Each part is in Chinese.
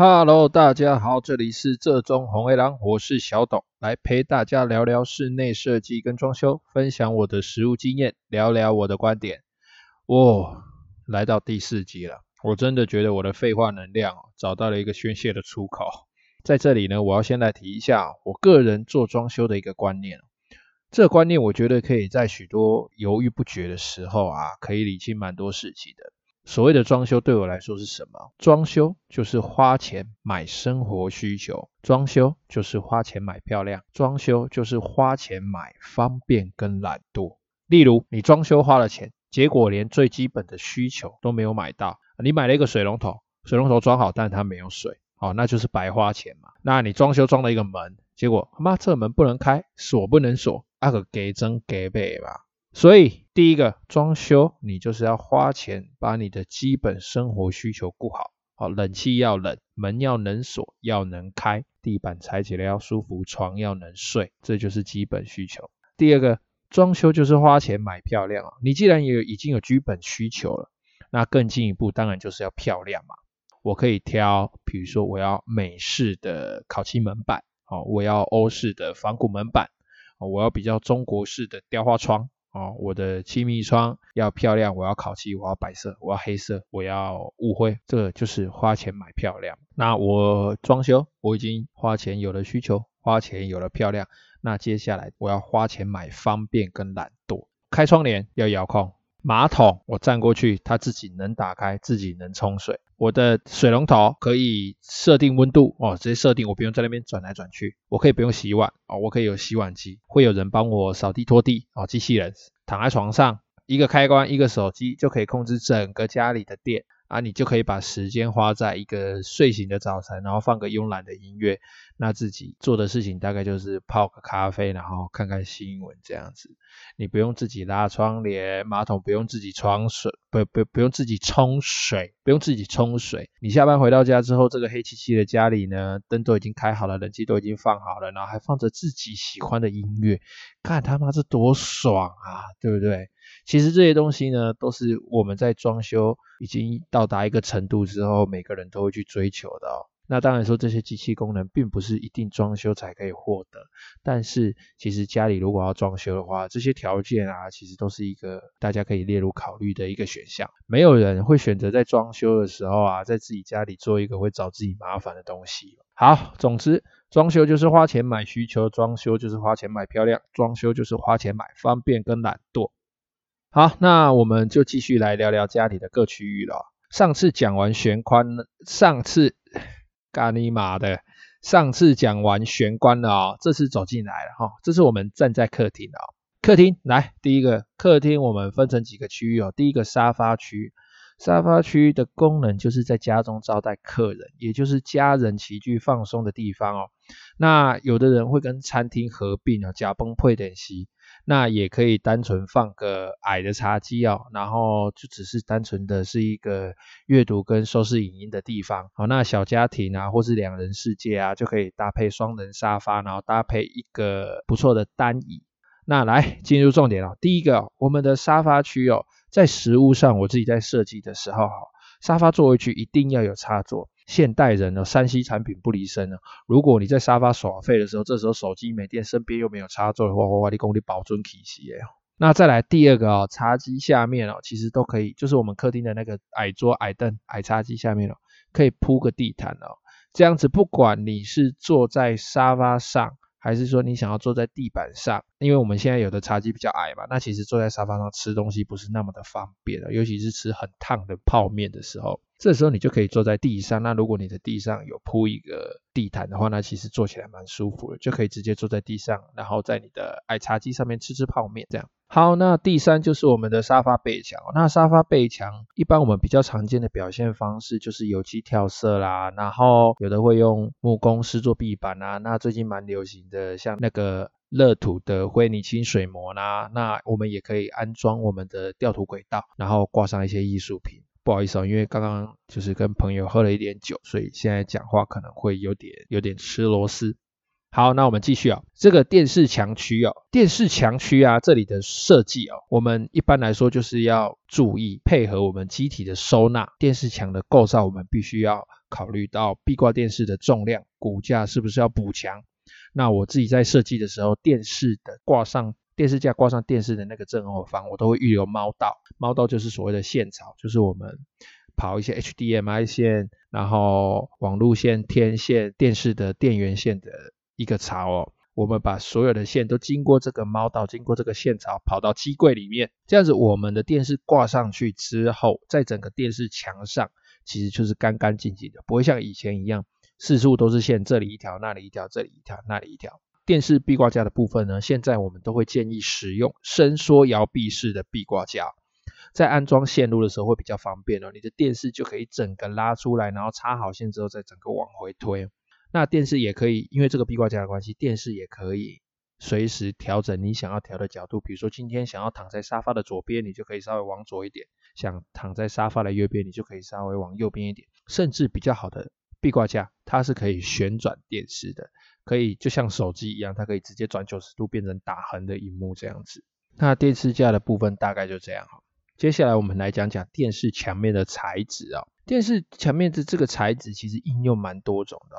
Hello，大家好，这里是浙中红黑狼，我是小董，来陪大家聊聊室内设计跟装修，分享我的实务经验，聊聊我的观点。哦，来到第四集了，我真的觉得我的废话能量找到了一个宣泄的出口。在这里呢，我要先来提一下我个人做装修的一个观念。这个观念我觉得可以在许多犹豫不决的时候啊，可以理清蛮多事情的。所谓的装修对我来说是什么？装修就是花钱买生活需求，装修就是花钱买漂亮，装修就是花钱买方便跟懒惰。例如，你装修花了钱，结果连最基本的需求都没有买到。你买了一个水龙头，水龙头装好，但它没有水，哦，那就是白花钱嘛。那你装修装了一个门，结果他妈这门不能开，锁不能锁，那个给真给背吧。所以，第一个装修，你就是要花钱把你的基本生活需求顾好。好，冷气要冷，门要能锁，要能开，地板踩起来要舒服，床要能睡，这就是基本需求。第二个，装修就是花钱买漂亮啊。你既然有已经有基本需求了，那更进一步当然就是要漂亮嘛。我可以挑，比如说我要美式的烤漆门板，哦，我要欧式的仿古门板，我要比较中国式的雕花窗。哦，我的气密窗要漂亮，我要烤漆，我要白色，我要黑色，我要雾灰，这就是花钱买漂亮。那我装修，我已经花钱有了需求，花钱有了漂亮，那接下来我要花钱买方便跟懒惰。开窗帘要遥控。马桶我站过去，它自己能打开，自己能冲水。我的水龙头可以设定温度哦，直接设定，我不用在那边转来转去。我可以不用洗碗哦，我可以有洗碗机，会有人帮我扫地拖地哦，机器人躺在床上，一个开关，一个手机就可以控制整个家里的电。啊，你就可以把时间花在一个睡醒的早晨，然后放个慵懒的音乐，那自己做的事情大概就是泡个咖啡，然后看看新闻这样子。你不用自己拉窗帘，马桶不用自己冲水，不不不用自己冲水，不用自己冲水。你下班回到家之后，这个黑漆漆的家里呢，灯都已经开好了，冷气都已经放好了，然后还放着自己喜欢的音乐，看他妈这多爽啊，对不对？其实这些东西呢，都是我们在装修已经到达一个程度之后，每个人都会去追求的哦。那当然说这些机器功能并不是一定装修才可以获得，但是其实家里如果要装修的话，这些条件啊，其实都是一个大家可以列入考虑的一个选项。没有人会选择在装修的时候啊，在自己家里做一个会找自己麻烦的东西。好，总之装修就是花钱买需求，装修就是花钱买漂亮，装修就是花钱买方便跟懒惰。好，那我们就继续来聊聊家里的各区域了。上次讲完玄关，上次干你妈的，上次讲完玄关了哦，这次走进来了哈，这是我们站在客厅的哦。客厅来，第一个客厅我们分成几个区域哦。第一个沙发区，沙发区的功能就是在家中招待客人，也就是家人齐聚放松的地方哦。那有的人会跟餐厅合并哦，加崩配点席。那也可以单纯放个矮的茶几哦，然后就只是单纯的是一个阅读跟收视影音的地方。好，那小家庭啊，或是两人世界啊，就可以搭配双人沙发，然后搭配一个不错的单椅。那来进入重点了，第一个，我们的沙发区哦，在实物上我自己在设计的时候，沙发座位区一定要有插座。现代人呢，3C 产品不离身呢。如果你在沙发耍废的时候，这时候手机没电，身边又没有插座的话，哇哇，你功力保准体系耶。那再来第二个哦，茶几下面哦，其实都可以，就是我们客厅的那个矮桌、矮凳、矮茶几下面哦，可以铺个地毯哦。这样子，不管你是坐在沙发上，还是说你想要坐在地板上，因为我们现在有的茶几比较矮嘛，那其实坐在沙发上吃东西不是那么的方便的，尤其是吃很烫的泡面的时候。这时候你就可以坐在地上。那如果你的地上有铺一个地毯的话，那其实坐起来蛮舒服的，就可以直接坐在地上，然后在你的矮茶几上面吃吃泡面这样。好，那第三就是我们的沙发背墙。那沙发背墙一般我们比较常见的表现方式就是油漆跳色啦，然后有的会用木工师做壁板啊。那最近蛮流行的像那个乐土的灰泥清水膜啦，那我们也可以安装我们的吊土轨道，然后挂上一些艺术品。不好意思哦，因为刚刚就是跟朋友喝了一点酒，所以现在讲话可能会有点有点吃螺丝。好，那我们继续啊、哦，这个电视墙区哦，电视墙区啊，这里的设计哦，我们一般来说就是要注意配合我们机体的收纳，电视墙的构造，我们必须要考虑到壁挂电视的重量，骨架是不是要补强？那我自己在设计的时候，电视的挂上电视架挂上电视的那个正后方，我都会预留猫道，猫道就是所谓的线槽，就是我们跑一些 HDMI 线，然后网路线、天线、电视的电源线的。一个槽哦，我们把所有的线都经过这个猫道，经过这个线槽跑到机柜里面，这样子我们的电视挂上去之后，在整个电视墙上其实就是干干净净的，不会像以前一样四处都是线，这里一条，那里一条，这里一条，那里一条。电视壁挂架的部分呢，现在我们都会建议使用伸缩摇臂式的壁挂架，在安装线路的时候会比较方便哦，你的电视就可以整个拉出来，然后插好线之后再整个往回推。那电视也可以，因为这个壁挂架的关系，电视也可以随时调整你想要调的角度。比如说今天想要躺在沙发的左边，你就可以稍微往左一点；想躺在沙发的右边，你就可以稍微往右边一点。甚至比较好的壁挂架，它是可以旋转电视的，可以就像手机一样，它可以直接转九十度变成打横的萤幕这样子。那电视架的部分大概就这样哈。接下来我们来讲讲电视墙面的材质啊。电视墙面的这个材质其实应用蛮多种的。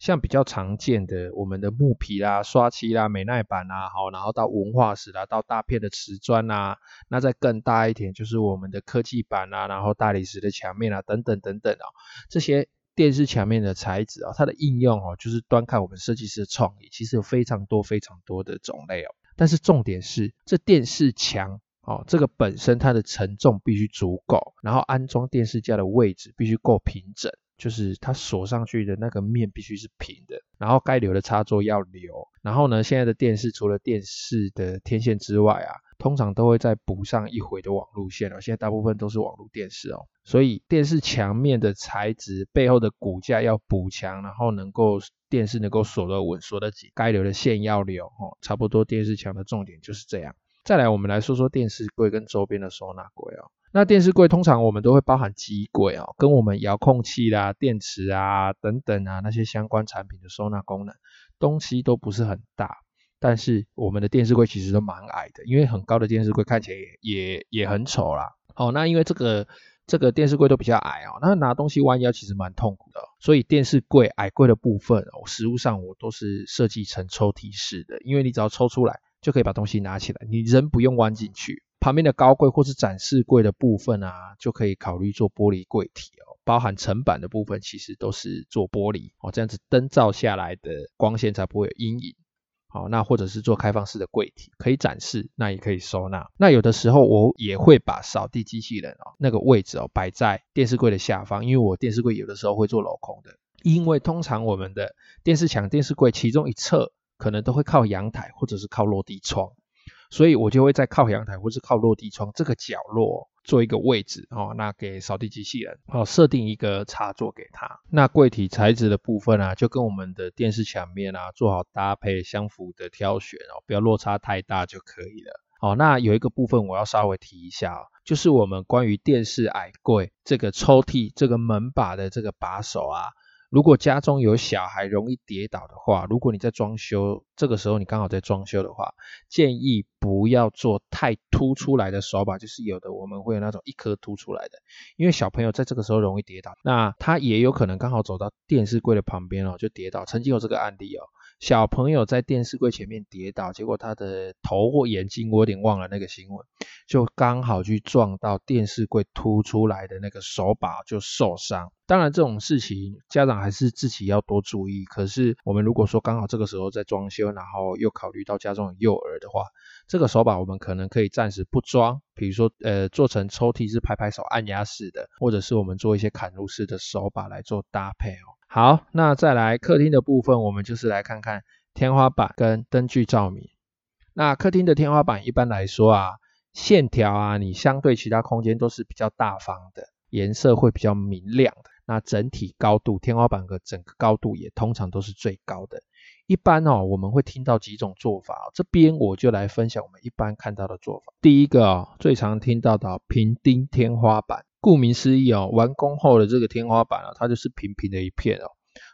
像比较常见的，我们的木皮啦、刷漆啦、美耐板啦，好，然后到文化石啦，到大片的瓷砖啦，那再更大一点就是我们的科技板啦，然后大理石的墙面啦，等等等等哦，这些电视墙面的材质啊，它的应用哦，就是端看我们设计师的创意，其实有非常多非常多的种类哦。但是重点是，这电视墙哦，这个本身它的承重必须足够，然后安装电视架的位置必须够平整。就是它锁上去的那个面必须是平的，然后该留的插座要留。然后呢，现在的电视除了电视的天线之外啊，通常都会再补上一回的网路线哦。现在大部分都是网路电视哦，所以电视墙面的材质背后的骨架要补强，然后能够电视能够锁得稳、锁得紧，该留的线要留哦。差不多电视墙的重点就是这样。再来，我们来说说电视柜跟周边的收纳柜哦。那电视柜通常我们都会包含机柜哦，跟我们遥控器啦、电池啊等等啊那些相关产品的收纳功能，东西都不是很大，但是我们的电视柜其实都蛮矮的，因为很高的电视柜看起来也也很丑啦。哦，那因为这个这个电视柜都比较矮哦，那拿东西弯腰其实蛮痛苦的，所以电视柜矮柜的部分哦，实物上我都是设计成抽屉式的，因为你只要抽出来就可以把东西拿起来，你人不用弯进去。旁边的高柜或是展示柜的部分啊，就可以考虑做玻璃柜体哦。包含层板的部分，其实都是做玻璃哦，这样子灯照下来的光线才不会有阴影。好，那或者是做开放式的柜体，可以展示，那也可以收纳。那有的时候我也会把扫地机器人哦那个位置哦摆在电视柜的下方，因为我电视柜有的时候会做镂空的，因为通常我们的电视墙、电视柜其中一侧可能都会靠阳台或者是靠落地窗。所以我就会在靠阳台或是靠落地窗这个角落做一个位置哦，那给扫地机器人哦设定一个插座给它。那柜体材质的部分啊，就跟我们的电视墙面啊做好搭配相符的挑选哦，不要落差太大就可以了。哦，那有一个部分我要稍微提一下哦，就是我们关于电视矮柜这个抽屉这个门把的这个把手啊。如果家中有小孩容易跌倒的话，如果你在装修，这个时候你刚好在装修的话，建议不要做太凸出来的手把，就是有的我们会有那种一颗凸出来的，因为小朋友在这个时候容易跌倒，那他也有可能刚好走到电视柜的旁边哦，就跌倒。曾经有这个案例哦。小朋友在电视柜前面跌倒，结果他的头或眼睛，我有点忘了那个新闻，就刚好去撞到电视柜凸出来的那个手把，就受伤。当然这种事情家长还是自己要多注意。可是我们如果说刚好这个时候在装修，然后又考虑到家中有幼儿的话，这个手把我们可能可以暂时不装，比如说呃做成抽屉是拍拍手按压式的，或者是我们做一些砍入式的手把来做搭配哦。好，那再来客厅的部分，我们就是来看看天花板跟灯具照明。那客厅的天花板一般来说啊，线条啊，你相对其他空间都是比较大方的，颜色会比较明亮的。那整体高度，天花板的整个高度也通常都是最高的。一般哦，我们会听到几种做法，这边我就来分享我们一般看到的做法。第一个哦，最常听到的平钉天花板。顾名思义哦，完工后的这个天花板啊，它就是平平的一片哦。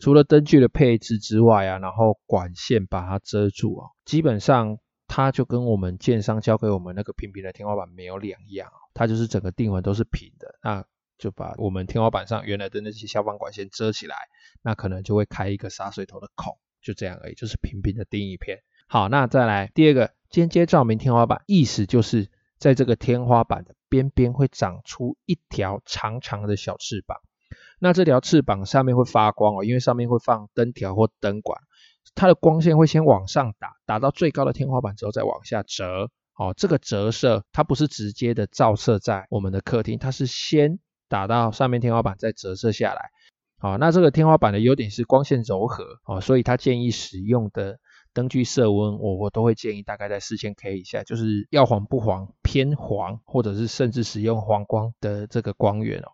除了灯具的配置之外啊，然后管线把它遮住啊，基本上它就跟我们建商交给我们那个平平的天花板没有两样，它就是整个定纹都是平的，那就把我们天花板上原来的那些消防管线遮起来，那可能就会开一个洒水头的孔，就这样而已，就是平平的钉一片。好，那再来第二个间接照明天花板，意思就是在这个天花板的边边会长出一条长长的小翅膀。那这条翅膀上面会发光哦，因为上面会放灯条或灯管，它的光线会先往上打，打到最高的天花板之后再往下折。哦，这个折射它不是直接的照射在我们的客厅，它是先打到上面天花板再折射下来。好，那这个天花板的优点是光线柔和哦，所以它建议使用的灯具色温，我我都会建议大概在四千 K 以下，就是要黄不黄，偏黄，或者是甚至使用黄光的这个光源哦。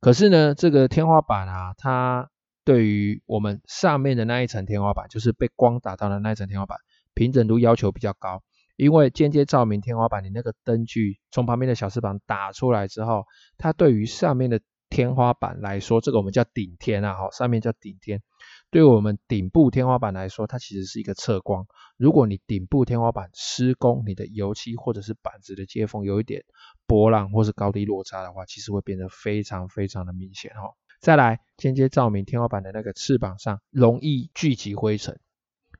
可是呢，这个天花板啊，它对于我们上面的那一层天花板，就是被光打到的那一层天花板，平整度要求比较高。因为间接照明天花板，你那个灯具从旁边的小翅膀打出来之后，它对于上面的天花板来说，这个我们叫顶天啊，哈，上面叫顶天。对我们顶部天花板来说，它其实是一个侧光。如果你顶部天花板施工，你的油漆或者是板子的接缝有一点波浪或是高低落差的话，其实会变得非常非常的明显哦。再来，间接照明天花板的那个翅膀上容易聚集灰尘，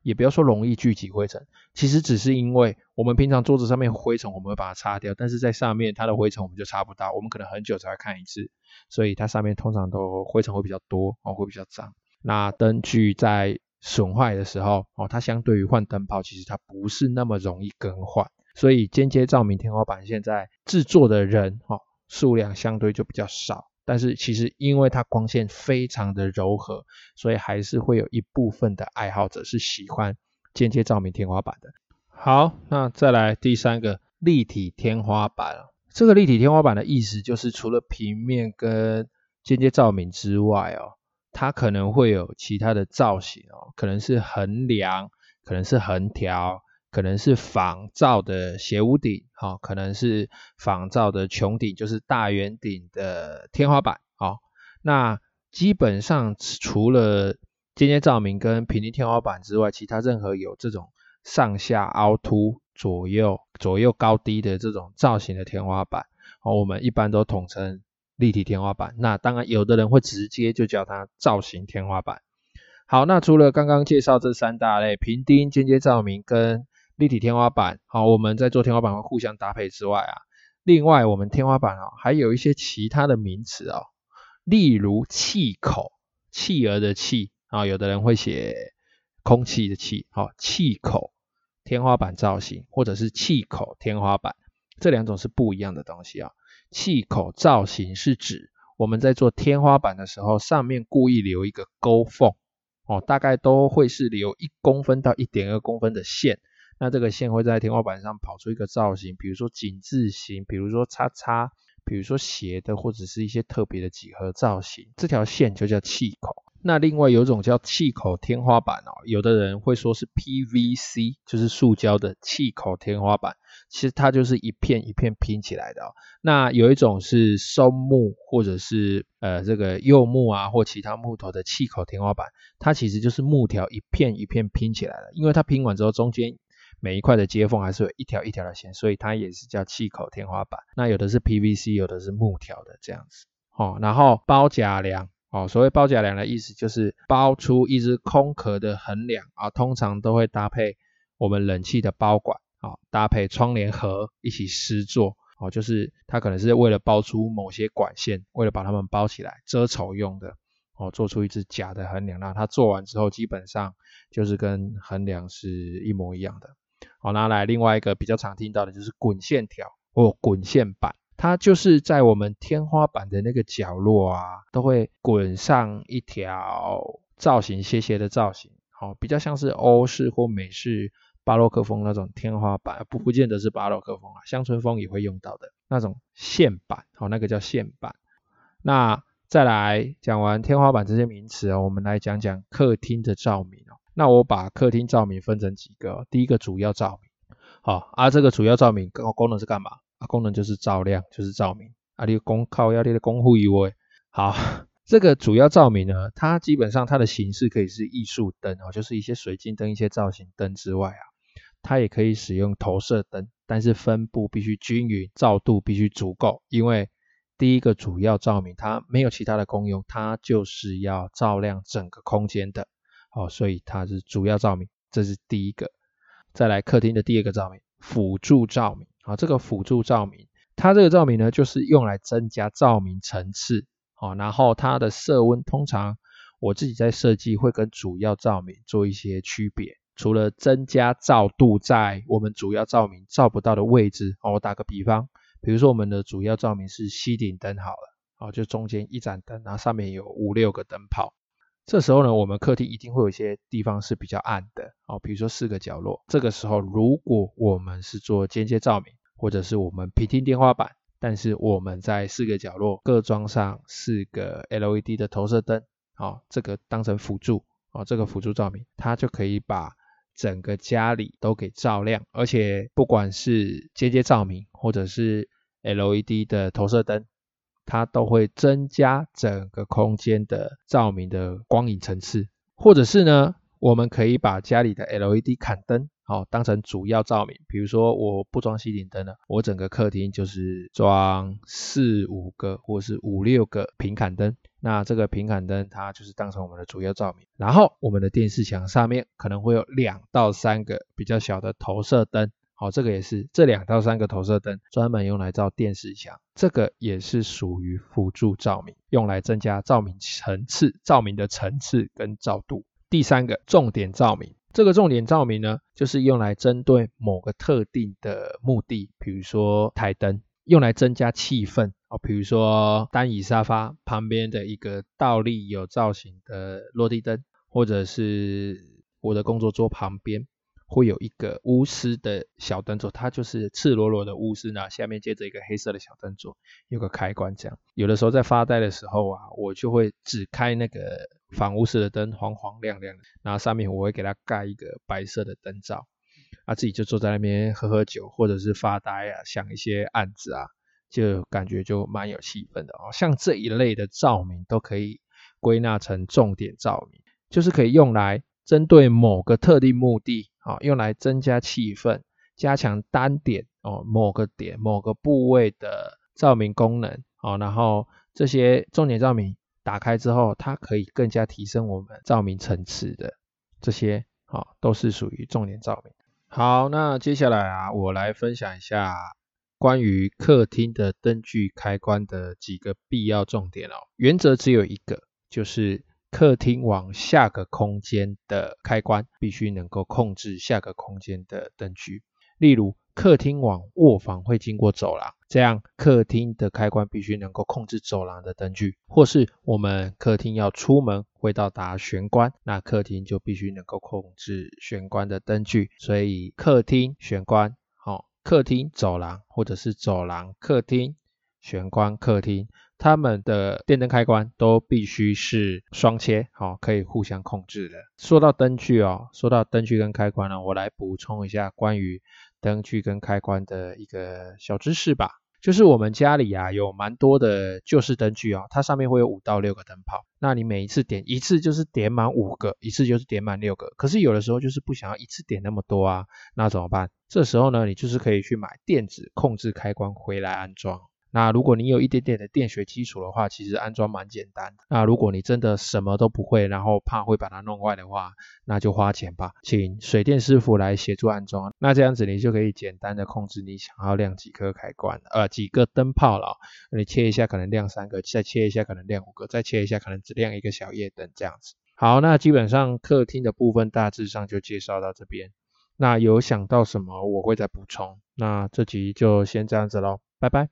也不要说容易聚集灰尘，其实只是因为我们平常桌子上面灰尘我们会把它擦掉，但是在上面它的灰尘我们就擦不到，我们可能很久才会看一次，所以它上面通常都灰尘会比较多哦，会比较脏。那灯具在损坏的时候，哦，它相对于换灯泡，其实它不是那么容易更换，所以间接照明天花板现在制作的人，哦，数量相对就比较少。但是其实因为它光线非常的柔和，所以还是会有一部分的爱好者是喜欢间接照明天花板的。好，那再来第三个立体天花板，这个立体天花板的意思就是除了平面跟间接照明之外，哦。它可能会有其他的造型哦，可能是横梁，可能是横条，可能是仿造的斜屋顶，哦，可能是仿造的穹顶，就是大圆顶的天花板，哦，那基本上除了间接照明跟平地天花板之外，其他任何有这种上下凹凸、左右左右高低的这种造型的天花板，哦，我们一般都统称。立体天花板，那当然有的人会直接就叫它造型天花板。好，那除了刚刚介绍这三大类平钉、间接照明跟立体天花板，好，我们在做天花板会互相搭配之外啊，另外我们天花板啊还有一些其他的名词哦，例如气口，气儿的气啊，有的人会写空气的气，好，气口天花板造型或者是气口天花板，这两种是不一样的东西啊。气口造型是指我们在做天花板的时候，上面故意留一个勾缝，哦，大概都会是留一公分到一点二公分的线，那这个线会在天花板上跑出一个造型，比如说井字形，比如说叉叉，比如说斜的，或者是一些特别的几何造型，这条线就叫气口。那另外有一种叫气口天花板哦，有的人会说是 PVC，就是塑胶的气口天花板，其实它就是一片一片拼起来的哦。那有一种是松木或者是呃这个柚木啊或其他木头的气口天花板，它其实就是木条一片一片拼起来的，因为它拼完之后中间每一块的接缝还是有一条一条的线，所以它也是叫气口天花板。那有的是 PVC，有的是木条的这样子哦。然后包夹梁。哦，所谓包夹梁的意思就是包出一只空壳的横梁啊，通常都会搭配我们冷气的包管啊，搭配窗帘盒一起施作哦，就是它可能是为了包出某些管线，为了把它们包起来遮丑用的哦，做出一只假的横梁，那它做完之后基本上就是跟横梁是一模一样的。好，拿来另外一个比较常听到的就是滚线条或滚线板。它就是在我们天花板的那个角落啊，都会滚上一条造型斜斜的造型，好，比较像是欧式或美式巴洛克风那种天花板，不不见得是巴洛克风啊，乡村风也会用到的那种线板，好，那个叫线板。那再来讲完天花板这些名词哦，我们来讲讲客厅的照明哦。那我把客厅照明分成几个，第一个主要照明，好，啊，这个主要照明功功能是干嘛？啊，功能就是照亮，就是照明。啊，你功靠要你的功夫以为好，这个主要照明呢，它基本上它的形式可以是艺术灯哦，就是一些水晶灯、一些造型灯之外啊，它也可以使用投射灯，但是分布必须均匀，照度必须足够。因为第一个主要照明它没有其他的功用，它就是要照亮整个空间的哦，所以它是主要照明，这是第一个。再来客厅的第二个照明，辅助照明啊，这个辅助照明，它这个照明呢，就是用来增加照明层次。哦，然后它的色温通常我自己在设计会跟主要照明做一些区别，除了增加照度在我们主要照明照不到的位置，哦，我打个比方，比如说我们的主要照明是吸顶灯好了，哦，就中间一盏灯，然后上面有五六个灯泡，这时候呢，我们客厅一定会有一些地方是比较暗的，哦，比如说四个角落，这个时候如果我们是做间接照明，或者是我们平顶天花板。但是我们在四个角落各装上四个 LED 的投射灯，哦，这个当成辅助，哦，这个辅助照明，它就可以把整个家里都给照亮，而且不管是间接照明或者是 LED 的投射灯，它都会增加整个空间的照明的光影层次，或者是呢，我们可以把家里的 LED 砍灯。好，当成主要照明。比如说，我不装吸顶灯了，我整个客厅就是装四五个或是五六个平砍灯。那这个平砍灯它就是当成我们的主要照明。然后，我们的电视墙上面可能会有两到三个比较小的投射灯。好，这个也是这两到三个投射灯专门用来照电视墙，这个也是属于辅助照明，用来增加照明层次、照明的层次跟照度。第三个重点照明。这个重点照明呢，就是用来针对某个特定的目的，比如说台灯，用来增加气氛哦，比如说单椅沙发旁边的一个倒立有造型的落地灯，或者是我的工作桌旁边会有一个钨丝的小灯座，它就是赤裸裸的钨丝呢，下面接着一个黑色的小灯座，有个开关这样。有的时候在发呆的时候啊，我就会只开那个。反屋式的灯黄黄亮亮的，然后上面我会给它盖一个白色的灯罩，啊，自己就坐在那边喝喝酒，或者是发呆啊，想一些案子啊，就感觉就蛮有气氛的哦。像这一类的照明都可以归纳成重点照明，就是可以用来针对某个特定目的啊，用来增加气氛，加强单点哦，某个点某个部位的照明功能啊，然后这些重点照明。打开之后，它可以更加提升我们照明层次的这些，好、哦，都是属于重点照明。好，那接下来啊，我来分享一下关于客厅的灯具开关的几个必要重点哦。原则只有一个，就是客厅往下个空间的开关必须能够控制下个空间的灯具，例如。客厅往卧房会经过走廊，这样客厅的开关必须能够控制走廊的灯具，或是我们客厅要出门会到达玄关，那客厅就必须能够控制玄关的灯具。所以客厅玄关，好、客厅走廊或者是走廊客厅玄关客厅，它们的电灯开关都必须是双切，好、可以互相控制的。说到灯具哦，说到灯具跟开关呢，我来补充一下关于。灯具跟开关的一个小知识吧，就是我们家里啊有蛮多的旧式灯具啊，它上面会有五到六个灯泡，那你每一次点一次就是点满五个，一次就是点满六个，可是有的时候就是不想要一次点那么多啊，那怎么办？这时候呢，你就是可以去买电子控制开关回来安装。那如果你有一点点的电学基础的话，其实安装蛮简单的。那如果你真的什么都不会，然后怕会把它弄坏的话，那就花钱吧，请水电师傅来协助安装。那这样子你就可以简单的控制你想要亮几颗开关，呃，几个灯泡了。你切一下可能亮三个，再切一下可能亮五个，再切一下可能只亮一个小夜灯这样子。好，那基本上客厅的部分大致上就介绍到这边。那有想到什么我会再补充。那这集就先这样子喽，拜拜。